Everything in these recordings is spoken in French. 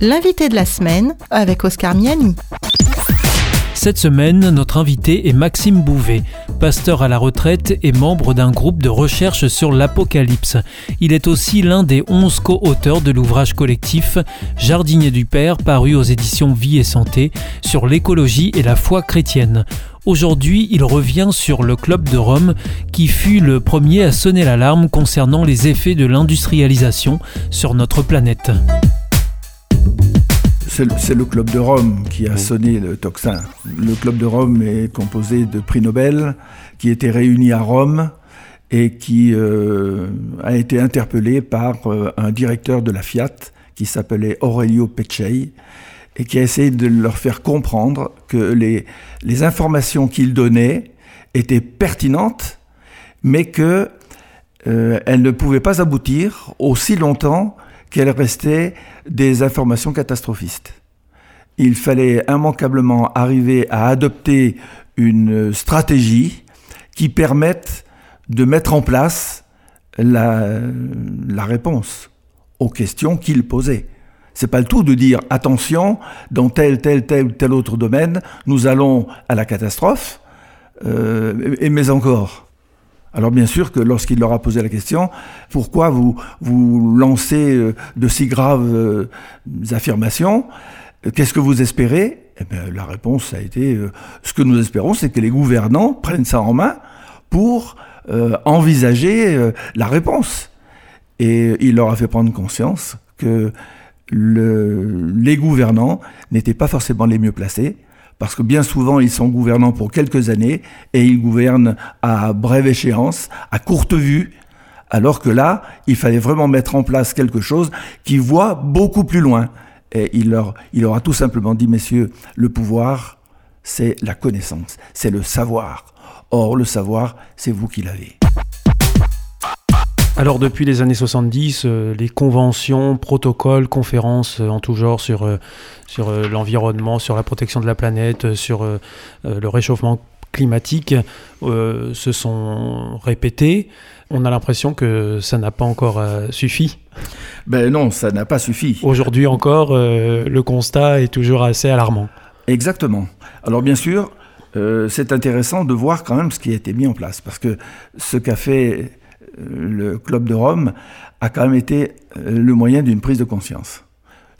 L'invité de la semaine avec Oscar Miani. Cette semaine, notre invité est Maxime Bouvet, pasteur à la retraite et membre d'un groupe de recherche sur l'Apocalypse. Il est aussi l'un des onze co-auteurs de l'ouvrage collectif Jardinier du Père, paru aux éditions Vie et Santé, sur l'écologie et la foi chrétienne. Aujourd'hui, il revient sur le Club de Rome qui fut le premier à sonner l'alarme concernant les effets de l'industrialisation sur notre planète c'est le Club de Rome qui a sonné le tocsin. Le Club de Rome est composé de prix Nobel qui étaient réunis à Rome et qui euh, a été interpellé par euh, un directeur de la Fiat qui s'appelait Aurelio Peccei et qui a essayé de leur faire comprendre que les, les informations qu'il donnait étaient pertinentes, mais que euh, elles ne pouvaient pas aboutir aussi longtemps qu'elles restaient des informations catastrophistes. Il fallait immanquablement arriver à adopter une stratégie qui permette de mettre en place la, réponse aux questions qu'il posait. C'est pas le tout de dire attention, dans tel, tel, tel ou tel autre domaine, nous allons à la catastrophe, euh, et mais encore. Alors bien sûr que lorsqu'il leur a posé la question, pourquoi vous vous lancez euh, de si graves euh, affirmations Qu'est-ce que vous espérez? Eh bien, La réponse a été, euh, ce que nous espérons, c'est que les gouvernants prennent ça en main pour envisager la réponse. Et il leur a fait prendre conscience que le, les gouvernants n'étaient pas forcément les mieux placés, parce que bien souvent ils sont gouvernants pour quelques années et ils gouvernent à brève échéance, à courte vue, alors que là, il fallait vraiment mettre en place quelque chose qui voit beaucoup plus loin. Et il leur, il leur a tout simplement dit, messieurs, le pouvoir, c'est la connaissance, c'est le savoir. Or, le savoir, c'est vous qui l'avez. Alors depuis les années 70, euh, les conventions, protocoles, conférences euh, en tout genre sur, euh, sur l'environnement, sur la protection de la planète, sur le réchauffement climatique se sont répétées. On a l'impression que ça n'a pas encore suffi. Ben non, ça n'a pas suffi. Aujourd'hui encore, le constat est toujours assez alarmant. Exactement. Alors bien sûr, c'est intéressant de voir quand même ce qui a été mis en place, parce que ce qu'a fait le Club de Rome a quand même été euh, le moyen d'une prise de conscience.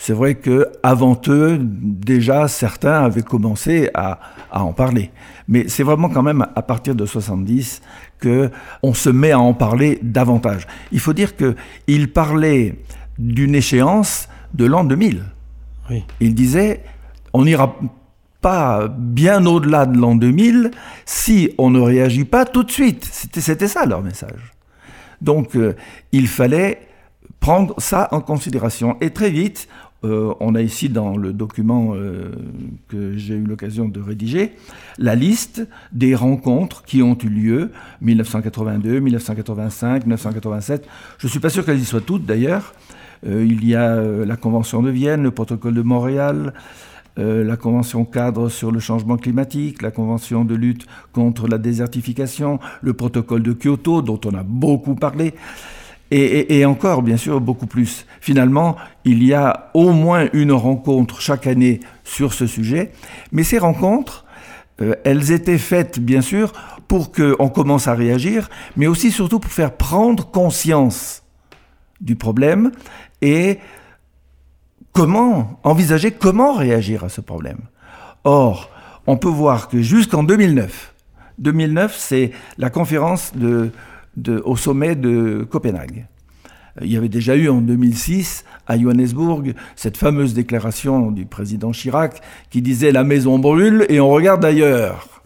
C'est vrai que avant eux, déjà certains avaient commencé à, en parler. Mais c'est vraiment quand même à partir de 70 que on se met à en parler davantage. Il faut dire que il parlait d'une échéance de l'an 2000. Il disait on n'ira pas bien au-delà de l'an 2000 si on ne réagit pas tout de suite. C'était ça leur message. Donc euh, il fallait prendre ça en considération. Et très vite, euh, on a ici dans le document euh, que j'ai eu l'occasion de rédiger la liste des rencontres qui ont eu lieu 1982, 1985, 1987. Je ne suis pas sûr qu'elles y soient toutes d'ailleurs. il y a la Convention de Vienne, le protocole de Montréal, euh, la Convention cadre sur le changement climatique, la Convention de lutte contre la désertification, le protocole de Kyoto dont on a beaucoup parlé. Et, encore, bien sûr, beaucoup plus. Finalement, il y a au moins une rencontre chaque année sur ce sujet, mais ces rencontres, euh, elles étaient faites, bien sûr, pour qu'on commence à réagir, mais aussi surtout pour faire prendre conscience du problème et comment envisager comment réagir à ce problème. Or, on peut voir que jusqu'en 2009, 2009 c'est la conférence de, au sommet de Copenhague. Il y avait déjà eu en 2006 à Johannesburg cette fameuse déclaration du président Chirac qui disait la maison brûle et on regarde ailleurs.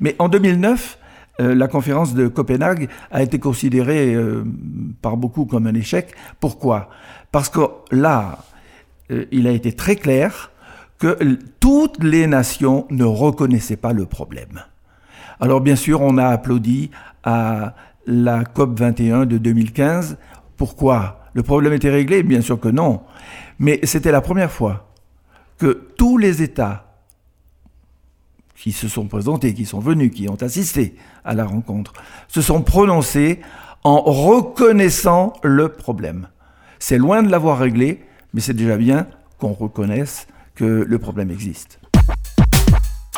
Mais en 2009, euh, la conférence de Copenhague a été considérée euh, par beaucoup comme un échec. Pourquoi? Parce que là, euh, il a été très clair que toutes les nations ne reconnaissaient pas le problème. Alors bien sûr, on a applaudi à la COP 21 de 2015. Pourquoi? Le problème était réglé? Bien sûr que non. Mais c'était la première fois que tous les États qui se sont présentés, qui sont venus, qui ont assisté à la rencontre, se sont prononcés en reconnaissant le problème. C'est loin de l'avoir réglé, mais c'est déjà bien qu'on reconnaisse que le problème existe.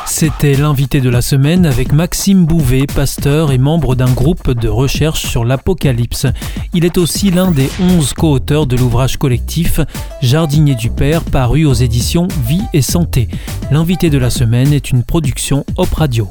C'était l'invité de la semaine avec Maxime Bouvet, pasteur et membre d'un groupe de recherche sur l'Apocalypse. Il est aussi l'un des onze co-auteurs de l'ouvrage collectif Jardinier du Père paru aux éditions Vie et Santé. L'invité de la semaine est une production Op Radio.